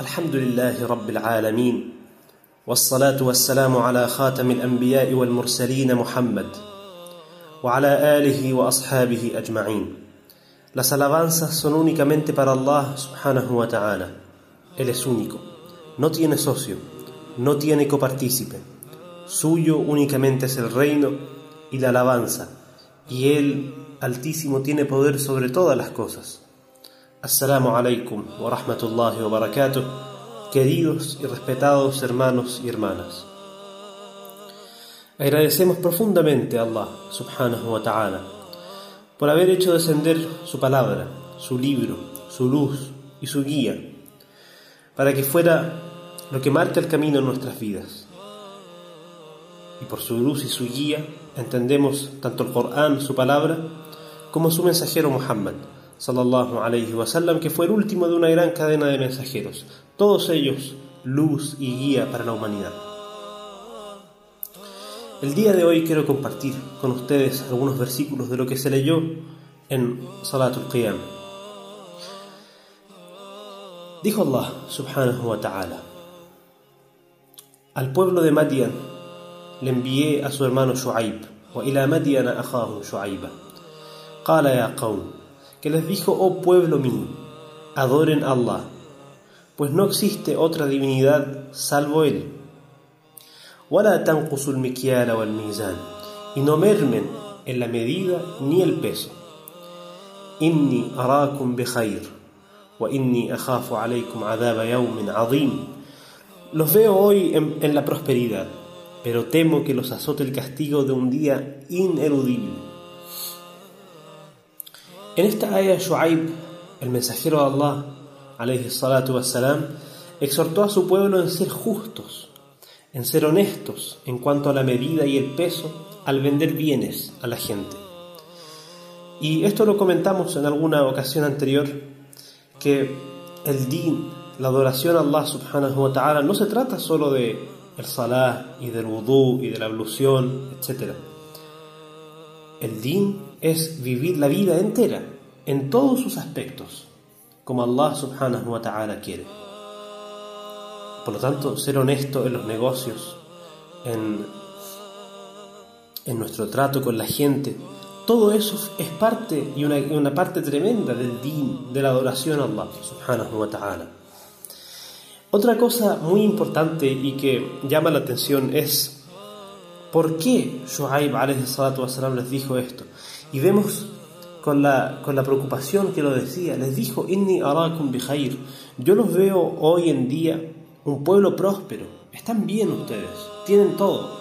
الحمد لله رب العالمين والصلاة والسلام على خاتم الأنبياء والمرسلين محمد وعلى آله وأصحابه أجمعين Las alabanzas son únicamente para Allah subhanahu wa ta'ala. Él es único, no tiene socio, no tiene copartícipe. Suyo únicamente es el reino y la alabanza, y Él Altísimo tiene poder sobre todas las cosas. Assalamu alaikum wa rahmatullahi wa barakatuh, queridos y respetados hermanos y hermanas. Agradecemos profundamente a Allah subhanahu wa ta'ala por haber hecho descender su palabra, su libro, su luz y su guía, para que fuera lo que marca el camino en nuestras vidas. Y por su luz y su guía entendemos tanto el Corán, su palabra, como su mensajero Muhammad, sallallahu alayhi wasallam, que fue el último de una gran cadena de mensajeros, todos ellos luz y guía para la humanidad. El día de hoy quiero compartir con ustedes algunos versículos de lo que se leyó en Salatul Qiyam. Dijo Allah subhanahu wa ta'ala, al pueblo de Madian le envié a su hermano Shu'aib, wa ila Madian akhahum Shu'aiba que les dijo, oh pueblo mío, adoren a Allah, pues no existe otra divinidad salvo Él. Y no mermen en la medida ni el peso. Inni arakum wa inni akhafu alaykum azim. Los veo hoy en, en la prosperidad, pero temo que los azote el castigo de un día ineludible. En esta ayah Shu'aib, el mensajero de Allah, alayhi salatu wassalam, exhortó a su pueblo en ser justos, en ser honestos en cuanto a la medida y el peso al vender bienes a la gente. Y esto lo comentamos en alguna ocasión anterior, que el din, la adoración a Allah subhanahu wa ta'ala, no se trata solo de el salah y del wudu y de la ablución, etc. El din es vivir la vida entera, en todos sus aspectos, como Allah subhanahu wa ta'ala quiere. Por lo tanto, ser honesto en los negocios, en, en nuestro trato con la gente, todo eso es parte y una, una parte tremenda del din, de la adoración a Allah subhanahu wa ta'ala. Otra cosa muy importante y que llama la atención es por qué Shu'aib les dijo esto. Y vemos con la, con la preocupación que lo decía, les dijo, Inni arakum yo los veo hoy en día un pueblo próspero, están bien ustedes, tienen todo.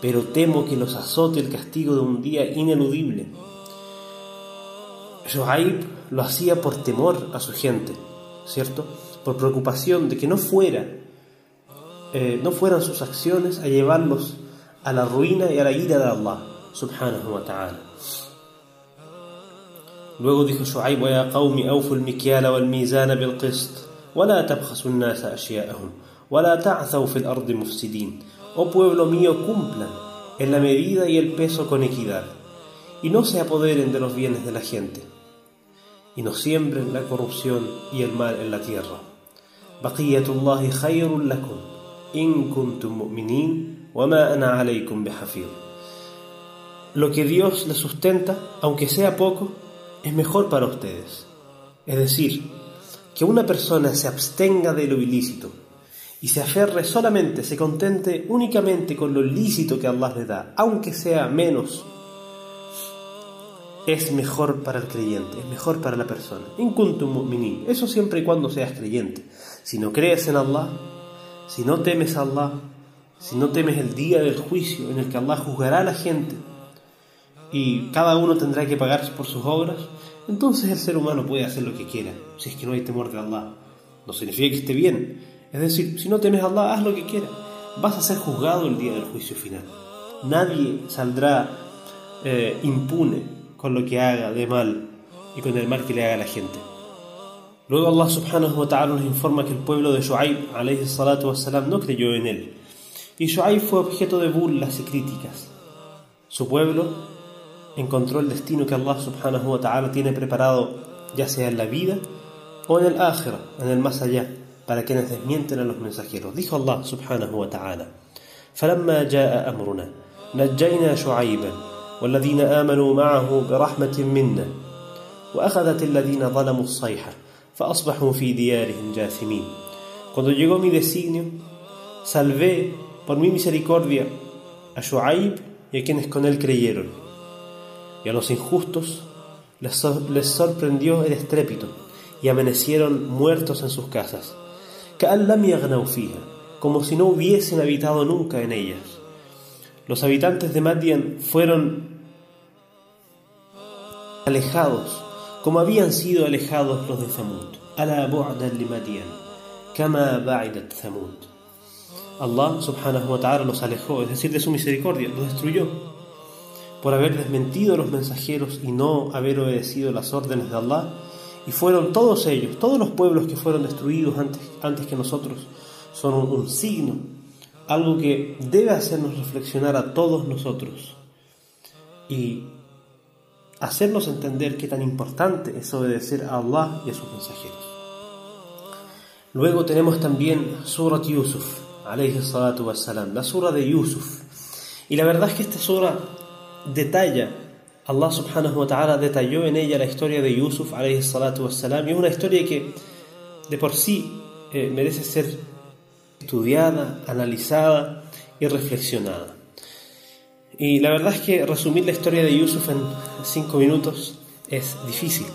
Pero temo que los azote el castigo de un día ineludible. Shoaib lo hacía por temor a su gente, ¿cierto? Por preocupación de que no fuera, eh, no fueran sus acciones a llevarlos a la ruina y a la ira de Allah subhanahu wa ta'ala. Luego dijo Shu'aib, ya qawmi awfu al-mikyala wal-mizana bil-qist, ولا تبخسوا الناس أشياءهم ولا تعثوا في الأرض مفسدين Oh pueblo mío, cumplan en la medida y el peso con equidad, y no se apoderen de los bienes de la gente, y no siembren la corrupción y el mal en la tierra. بقية الله خير لكم in kuntum mu'minin wa ma ana alaykum bihafiz. Lo que Dios les sustenta, aunque sea poco, es mejor para ustedes. Es decir, que una persona se abstenga de lo ilícito y se aferre solamente, se contente únicamente con lo lícito que Allah le da, aunque sea menos, es mejor para el creyente, es mejor para la persona. Incuntum mu'minin, eso siempre y cuando seas creyente. Si no crees en Allah, si no temes a Allah, si no temes el día del juicio en el que Allah juzgará a la gente, y cada uno tendrá que pagar por sus obras, entonces el ser humano puede hacer lo que quiera, si es que no hay temor de Allah. No significa que esté bien. Es decir, si no temes a Allah, haz lo que quieras. Vas a ser juzgado el día del juicio final. Nadie saldrá eh, impune con lo que haga de mal y con el mal que le haga a la gente. Luego Allah subhanahu wa ta'ala nos informa que el pueblo de Shu'aib alayhi salatu no creyó en él. Y Shu'aib fue objeto de burlas y críticas. Su pueblo encontró el destino que Allah subhanahu wa ta'ala tiene preparado, ya sea en la vida o en el ákhira, en el más allá, para quienes desmienten a los mensajeros. Dijo Allah subhanahu wa ta'ala, فلما جاء أمرنا نجينا شعيبا والذين آمنوا معه برحمة منا وأخذت الذين ظلموا الصيحة Cuando llegó mi designio, salvé por mi misericordia a Shu'aib y a quienes con él creyeron. Y a los injustos les sorprendió el estrépito y amanecieron muertos en sus casas, como si no hubiesen habitado nunca en ellas. Los habitantes de Madian fueron alejados como habían sido alejados los de Zamud. Allah subhanahu wa ta'ala los alejó, es decir, de su misericordia, los destruyó por haber desmentido a los mensajeros y no haber obedecido las órdenes de Allah. Y fueron todos ellos, todos los pueblos que fueron destruidos antes, antes que nosotros, son un, un signo, algo que debe hacernos reflexionar a todos nosotros y hacernos entender qué tan importante es obedecer a Allah y a sus mensajeros. Luego tenemos también Surat Yusuf, wassalam, la sura de Yusuf. Y la verdad es que esta sura detalla, Allah subhanahu wa ta'ala detalló en ella la historia de Yusuf, wassalam, y es una historia que de por sí eh, merece ser estudiada, analizada y reflexionada. Y la verdad es que resumir la historia de Yusuf en cinco minutos es difícil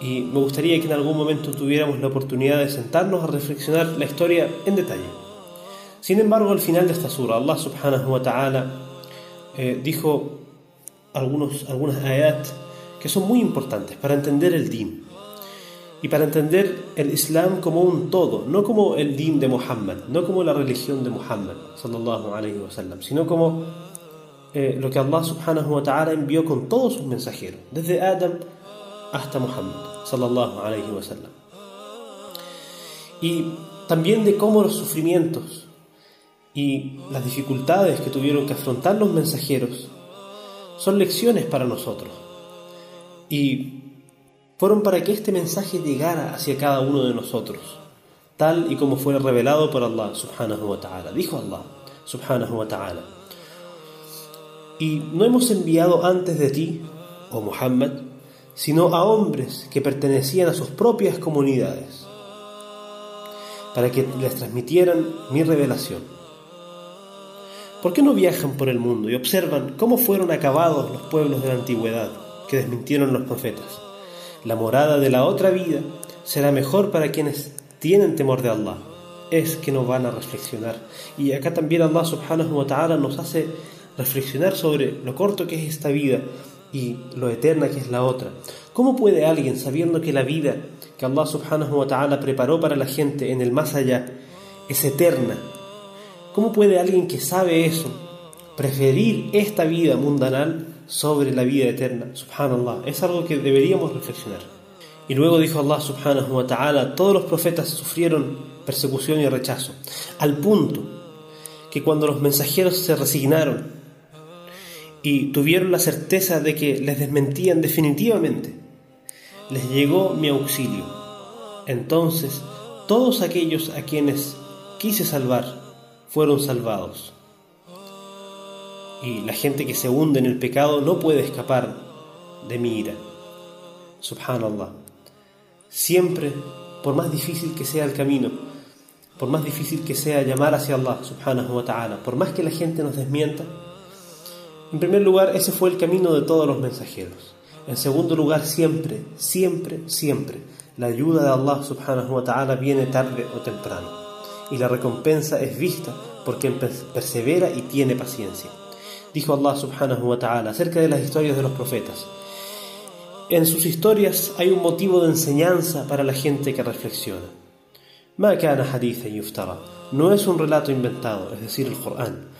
y me gustaría que en algún momento tuviéramos la oportunidad de sentarnos a reflexionar la historia en detalle. Sin embargo, al final de esta sura, Allah subhanahu wa ta'ala eh, dijo algunos, algunas ayat que son muy importantes para entender el din y para entender el Islam como un todo, no como el din de Muhammad, no como la religión de Muhammad, sallallahu alayhi wa sallam, sino como eh, lo que Allah subhanahu wa ta'ala envió con todos sus mensajeros, desde Adam hasta Muhammad, sallallahu alayhi wa sallam. Y también de cómo los sufrimientos y las dificultades que tuvieron que afrontar los mensajeros son lecciones para nosotros. Y fueron para que este mensaje llegara hacia cada uno de nosotros, tal y como fue revelado por Allah subhanahu wa ta'ala. Dijo Allah subhanahu wa ta'ala. Y no hemos enviado antes de ti, oh Muhammad, sino a hombres que pertenecían a sus propias comunidades, para que les transmitieran mi revelación. ¿Por qué no viajan por el mundo y observan cómo fueron acabados los pueblos de la antigüedad que desmintieron los profetas? La morada de la otra vida será mejor para quienes tienen temor de Allah. Es que no van a reflexionar. Y acá también Allah subhanahu wa ta'ala nos hace reflexionar sobre lo corto que es esta vida y lo eterna que es la otra. ¿Cómo puede alguien, sabiendo que la vida que Allah subhanahu wa ta'ala preparó para la gente en el más allá es eterna, cómo puede alguien que sabe eso preferir esta vida mundanal sobre la vida eterna? Subhanallah, es algo que deberíamos reflexionar. Y luego dijo Allah subhanahu wa ta'ala, todos los profetas sufrieron persecución y rechazo, al punto que cuando los mensajeros se resignaron y tuvieron la certeza de que les desmentían definitivamente, les llegó mi auxilio. Entonces todos aquellos a quienes quise salvar fueron salvados. Y la gente que se hunde en el pecado no puede escapar de mi ira. Subhanallah. Siempre, por más difícil que sea el camino, por más difícil que sea llamar hacia Allah, subhanahu wa ta'ala, por más que la gente nos desmienta, en primer lugar, ese fue el camino de todos los mensajeros. En segundo lugar, siempre, siempre, siempre, la ayuda de Allah subhanahu wa ta'ala viene tarde o temprano. Y la recompensa es vista por quien persevera y tiene paciencia. Dijo Allah subhanahu wa ta'ala acerca de las historias de los profetas. En sus historias hay un motivo de enseñanza para la gente que reflexiona. No es un relato inventado, es decir, el Corán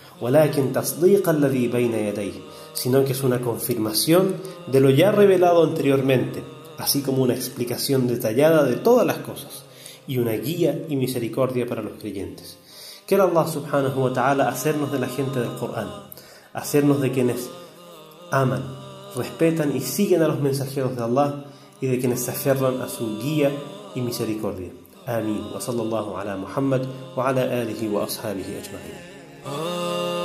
sino que es una confirmación de lo ya revelado anteriormente, así como una explicación detallada de todas las cosas y una guía y misericordia para los creyentes. Quiero Allah subhanahu wa ta'ala hacernos de la gente del Corán, hacernos de quienes aman respetan y siguen a los mensajeros de Allah y de quienes se aferran a su guía y misericordia. Amén. Wa sallallahu ala Muhammad wa ala alihi wa Oh.